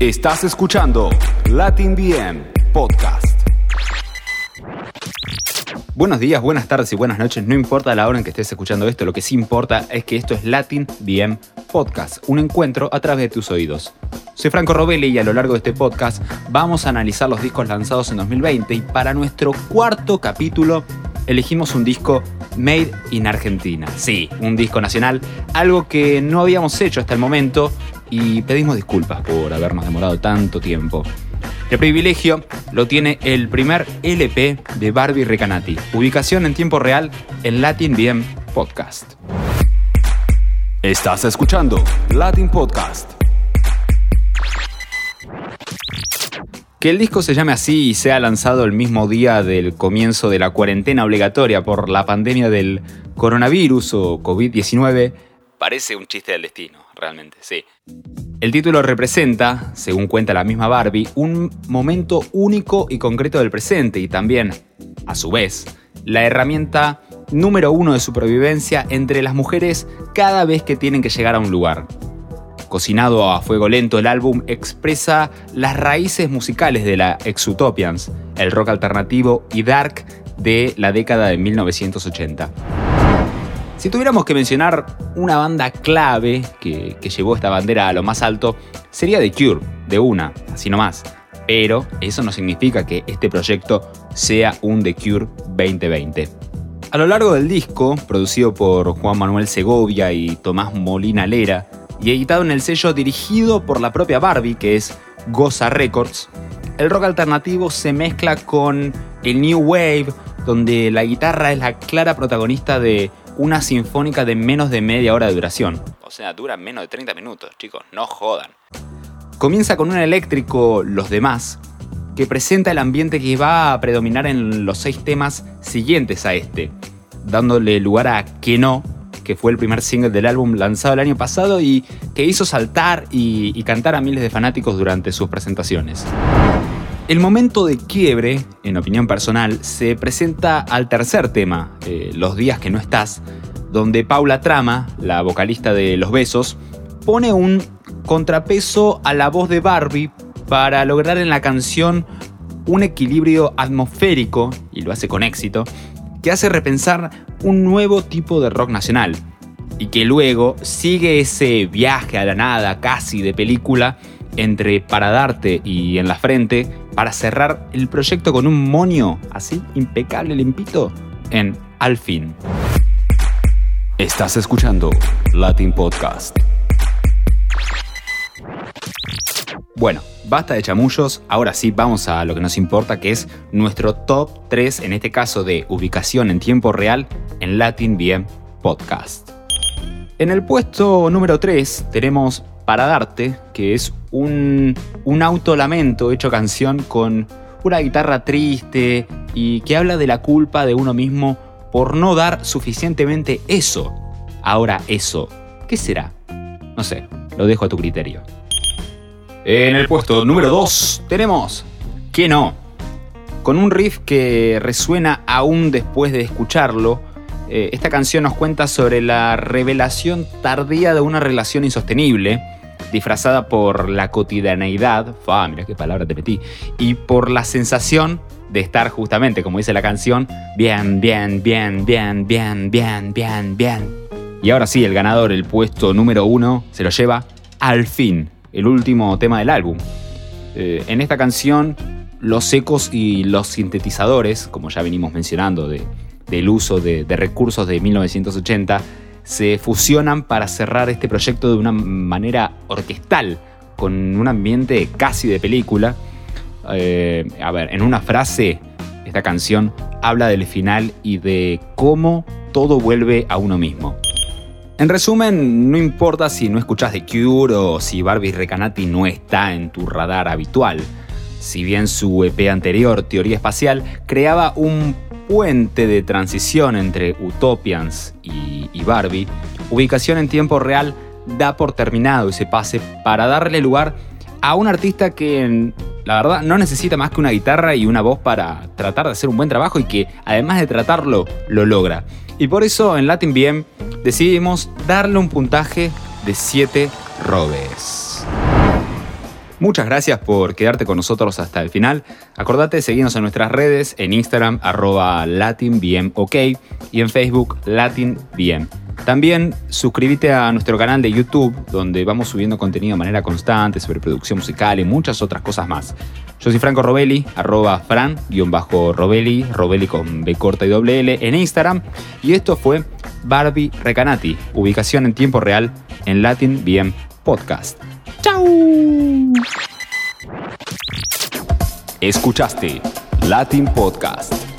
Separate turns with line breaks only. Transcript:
Estás escuchando Latin BM Podcast. Buenos días, buenas tardes y buenas noches. No importa la hora en que estés escuchando esto, lo que sí importa es que esto es Latin BM Podcast, un encuentro a través de tus oídos. Soy Franco Robelli y a lo largo de este podcast vamos a analizar los discos lanzados en 2020 y para nuestro cuarto capítulo elegimos un disco Made in Argentina. Sí, un disco nacional, algo que no habíamos hecho hasta el momento y pedimos disculpas por habernos demorado tanto tiempo. El privilegio lo tiene el primer LP de Barbie Recanati, ubicación en tiempo real en Latin BM Podcast.
Estás escuchando Latin Podcast.
Que el disco se llame así y sea lanzado el mismo día del comienzo de la cuarentena obligatoria por la pandemia del coronavirus o COVID-19 parece un chiste del destino, realmente, sí. El título representa, según cuenta la misma Barbie, un momento único y concreto del presente y también, a su vez, la herramienta número uno de supervivencia entre las mujeres cada vez que tienen que llegar a un lugar. Cocinado a fuego lento, el álbum expresa las raíces musicales de la Exutopians, el rock alternativo y dark de la década de 1980. Si tuviéramos que mencionar una banda clave que, llevó esta bandera a lo más alto, sería The Cure, de una, así nomás. Pero eso no significa que este proyecto sea un The Cure 2020. A lo largo del disco, producido por Juan Manuel Segovia y Tomás Molina Lera, y editado en el sello dirigido por la propia Barbie, que es Goza Records, el rock alternativo se mezcla con el New Wave, donde la guitarra es la clara protagonista de una sinfónica de menos de media hora de duración. O sea, dura menos de 30 minutos, chicos, no jodan. Comienza con un eléctrico Los demás, que presenta el ambiente que va a predominar en los seis temas siguientes a este, dándole lugar a Que no, que fue el primer single del álbum lanzado el año pasado y que hizo saltar y, cantar a miles de fanáticos durante sus presentaciones. El momento de quiebre, en opinión personal, se presenta al tercer tema, eh, Los días que no estás, donde Paula Trama, la vocalista de Los Besos, pone un contrapeso a la voz de Barbie para lograr en la canción un equilibrio atmosférico, y lo hace con éxito, que hace repensar un nuevo tipo de rock nacional, y que luego sigue ese viaje a la nada casi de película entre Para Darte y En la Frente para cerrar el proyecto con un monio así impecable, limpito, en Al fin.
Estás escuchando Latin Podcast.
Bueno, basta de chamullos, ahora sí vamos a lo que nos importa, que es nuestro top 3, en este caso de ubicación en tiempo real, en Latin BM Podcast. En el puesto número 3 tenemos Para Darte, que es un, un autolamento hecho canción con una guitarra triste y que habla de la culpa de uno mismo por no dar suficientemente eso. Ahora eso, ¿qué será? No sé, lo dejo a tu criterio. En el puesto número 2 tenemos Que no, con un riff que resuena aún después de escucharlo. Eh, esta canción nos cuenta sobre la revelación tardía de una relación insostenible disfrazada por la cotidianeidad, mira qué palabra te metí, y por la sensación de estar justamente, como dice la canción, bien, bien, bien, bien, bien, bien, bien, bien. Y ahora sí, el ganador, el puesto número uno, se lo lleva al fin, el último tema del álbum. Eh, en esta canción, los ecos y los sintetizadores, como ya venimos mencionando, de, del uso de, recursos de 1980, se fusionan para cerrar este proyecto de una manera orquestal, con un ambiente casi de película. Eh, a ver, en una frase, esta canción habla del final y de cómo todo vuelve a uno mismo. En resumen, no importa si no escuchas The Cure o si Barbie Recanati no está en tu radar habitual. Si bien su EP anterior, Teoría Espacial, creaba un puente de transición entre Utopians y, Barbie, ubicación en tiempo real da por terminado ese pase para darle lugar a un artista que la verdad no necesita más que una guitarra y una voz para tratar de hacer un buen trabajo y que además de tratarlo lo logra. Y por eso en Latin BM decidimos darle un puntaje de 7 robes. Muchas gracias por quedarte con nosotros hasta el final. Acordate de seguirnos en nuestras redes, en Instagram, arroba latinbmok y en Facebook latinbm. También suscríbete a nuestro canal de YouTube, donde vamos subiendo contenido de manera constante sobre producción musical y muchas otras cosas más. Yo soy Franco Robelli, arroba fran-robelli, Robelli con B corta y doble L en Instagram. Y esto fue Barbie Recanati, ubicación en tiempo real en Latin BM Podcast. ¡Chao!
Escuchaste Latin Podcast.